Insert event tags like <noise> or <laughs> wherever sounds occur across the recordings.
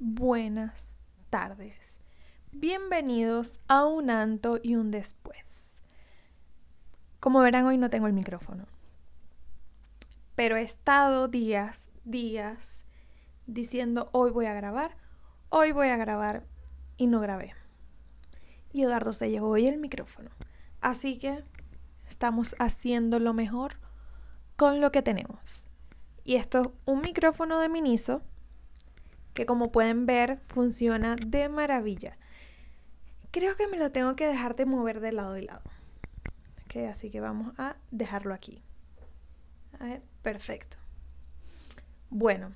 buenas tardes. Bienvenidos a un anto y un después. Como verán, hoy no tengo el micrófono. Pero he estado días, días diciendo hoy voy a grabar, hoy voy a grabar y no grabé. Y Eduardo se llevó hoy el micrófono. Así que estamos haciendo lo mejor con lo que tenemos. Y esto es un micrófono de Miniso que como pueden ver funciona de maravilla. Creo que me lo tengo que dejar de mover de lado y lado. así que vamos a dejarlo aquí. A ver, perfecto. Bueno,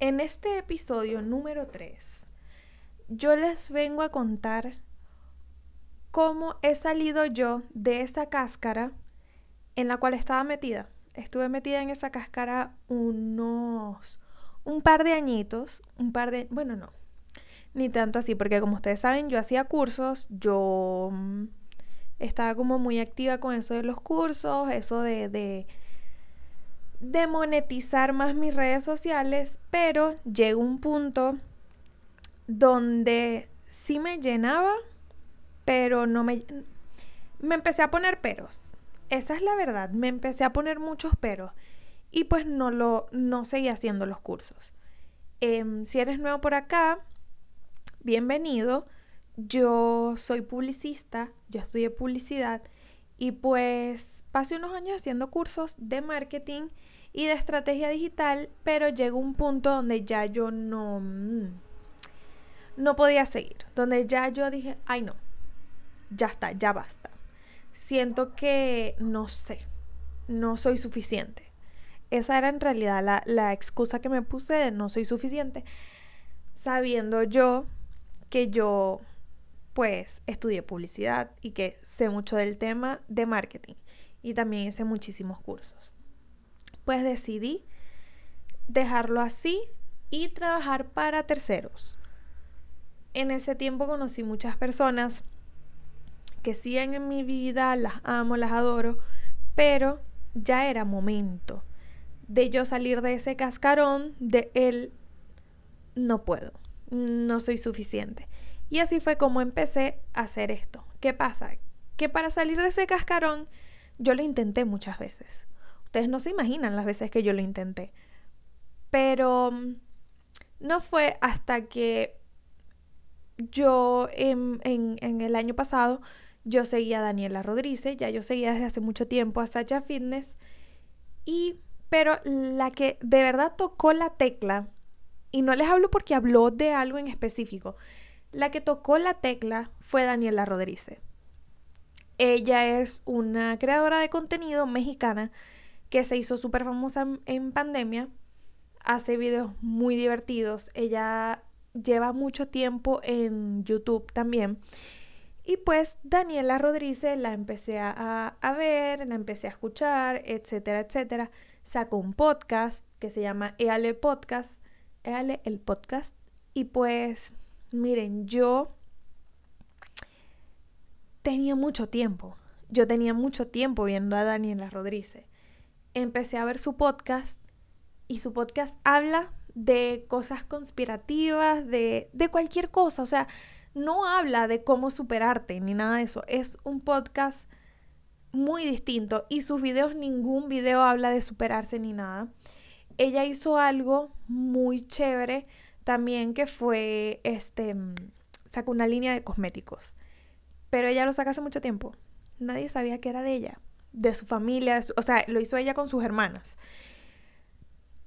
en este episodio número 3, yo les vengo a contar cómo he salido yo de esa cáscara en la cual estaba metida. Estuve metida en esa cáscara unos un par de añitos, un par de, bueno, no, ni tanto así, porque como ustedes saben, yo hacía cursos, yo mm, estaba como muy activa con eso de los cursos, eso de, de, monetizar más mis redes sociales, pero llegó un punto donde sí me llenaba, pero no me... Me empecé a poner peros. Esa es la verdad, me empecé a poner muchos peros y pues no lo no seguí haciendo los cursos. Em, si eres nuevo por acá, bienvenido. Yo soy publicista, yo estudié publicidad y pues pasé unos años haciendo cursos de marketing y de estrategia digital, pero llegó un punto donde ya yo no no podía seguir, donde ya yo dije, "Ay no. Ya está, ya basta." Siento que no sé, no soy suficiente. Esa era en realidad la, la excusa que me puse de no soy suficiente, sabiendo yo que yo pues estudié publicidad y que sé mucho del tema de marketing y también hice muchísimos cursos. Pues decidí dejarlo así y trabajar para terceros. En ese tiempo conocí muchas personas que siguen en mi vida, las amo, las adoro, pero ya era momento de yo salir de ese cascarón de él no puedo, no soy suficiente. Y así fue como empecé a hacer esto. ¿Qué pasa? Que para salir de ese cascarón yo lo intenté muchas veces. Ustedes no se imaginan las veces que yo lo intenté. Pero mm, no fue hasta que yo en, en, el año pasado yo seguía a Daniela Rodríguez, ya yo seguía desde hace mucho tiempo a Sacha Fitness y pero la que de verdad tocó la tecla, y no les hablo porque habló de algo en específico, la que tocó la tecla fue Daniela Rodríguez. Ella es una creadora de contenido mexicana que se hizo súper famosa en pandemia. Hace videos muy divertidos. Ella lleva mucho tiempo en YouTube también. Y pues Daniela Rodríguez la empecé a, a, ver, la empecé a escuchar, etcétera, etcétera sacó un podcast que se llama Eale Podcast, Eale el podcast. Y pues, miren, yo tenía mucho tiempo. Yo tenía mucho tiempo viendo a Daniela Rodríguez. Empecé a ver su podcast y su podcast habla de cosas conspirativas, de, de cualquier cosa. O sea, no habla de cómo superarte ni nada de eso. Es un podcast muy distinto y sus videos, ningún video habla de superarse ni nada. Ella hizo algo muy chévere también que fue, este, sacó una línea de cosméticos, pero ella lo saca hace mucho tiempo. Nadie sabía que era de ella, de su familia, o sea, lo hizo ella con sus hermanas.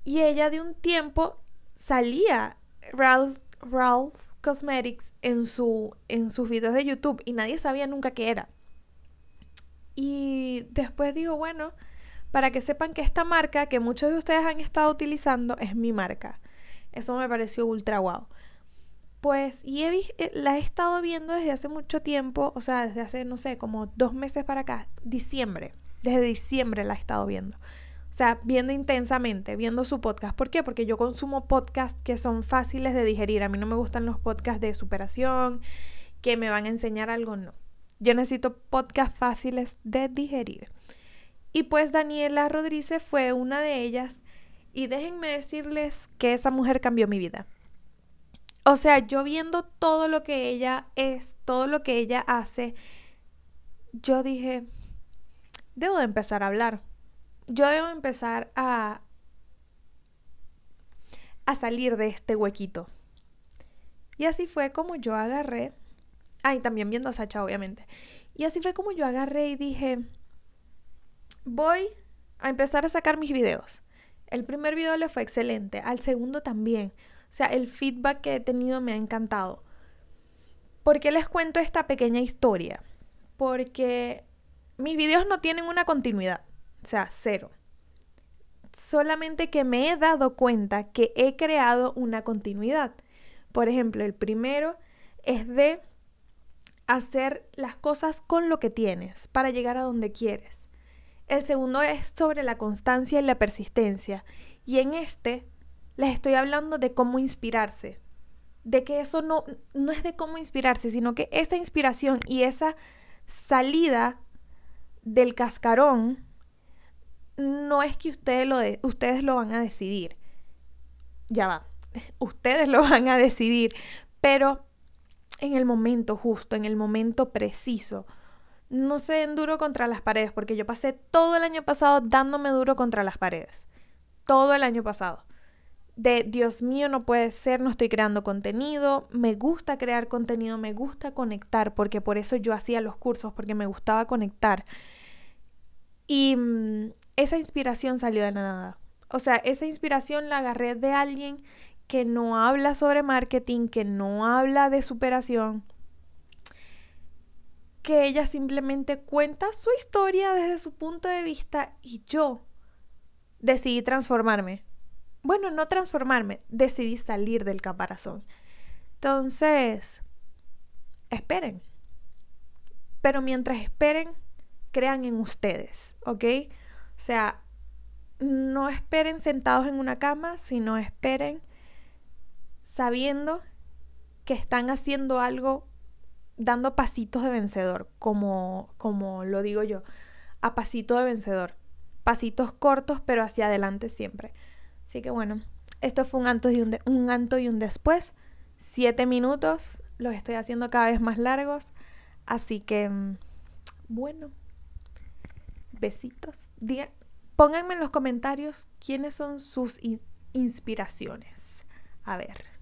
Y ella de un tiempo salía Ralph, Ralph Cosmetics en, su, en sus videos de YouTube y nadie sabía nunca qué era. Y después digo, bueno, para que sepan que esta marca que muchos de ustedes han estado utilizando es mi marca. Eso me pareció ultra guau. Pues, y he eh, la he estado viendo desde hace mucho tiempo, o sea, desde hace, no sé, como dos meses para acá, diciembre. Desde diciembre la he estado viendo. O sea, viendo intensamente, viendo su podcast. ¿Por qué? Porque yo consumo podcasts que son fáciles de digerir. A mí no me gustan los podcasts de superación, que me van a enseñar algo, no. Yo necesito podcasts fáciles de digerir. Y pues Daniela Rodríguez fue una de ellas. Y déjenme decirles que esa mujer cambió mi vida. O sea, yo viendo todo lo que ella es, todo lo que ella hace, yo dije, debo de empezar a hablar. Yo debo empezar a, a salir de este huequito. Y así fue como yo agarré. Ay, también viendo a Sacha, obviamente. Y así fue como yo agarré y dije, voy a empezar a sacar mis videos. El primer video le fue excelente, al segundo también. O sea, el feedback que he tenido me ha encantado. ¿Por qué les cuento esta pequeña historia? Porque mis videos no tienen una continuidad, o sea, cero. Solamente que me he dado cuenta que he creado una continuidad. Por ejemplo, el primero es de hacer las cosas con lo que tienes para llegar a donde quieres. El segundo es sobre la constancia y la persistencia. Y en este les estoy hablando de cómo inspirarse. De que eso no, no es de cómo inspirarse, sino que esa inspiración y esa salida del cascarón no es que ustedes lo, de, ustedes lo van a decidir. Ya va, <laughs> ustedes lo van a decidir, pero en el momento justo, en el momento preciso. No se den duro contra las paredes, porque yo pasé todo el año pasado dándome duro contra las paredes. Todo el año pasado de Dios mío, no puede ser, no estoy creando contenido, me gusta crear contenido, me gusta conectar, porque por eso yo hacía los cursos, porque me gustaba conectar. Y mm, esa inspiración salió de nada. O sea, esa inspiración la agarré de alguien que no habla sobre marketing, que no habla de superación, que ella simplemente cuenta su historia desde su punto de vista y yo decidí transformarme bueno, no transformarme, decidí salir del caparazón. Entonces, esperen. Pero mientras esperen, crean en ustedes, ¿ok? O sea, no esperen sentados en una cama, sino esperen sabiendo que están haciendo algo, dando pasitos de vencedor, como, como lo digo yo, a pasito de vencedor. Pasitos cortos, pero hacia adelante siempre. Así que bueno, esto fue un antes y un, un, anto y un después. Siete minutos, los estoy haciendo cada vez más largos. Así que, mm, bueno, besitos. Diga, pónganme en los comentarios quiénes son sus inspiraciones. A ver.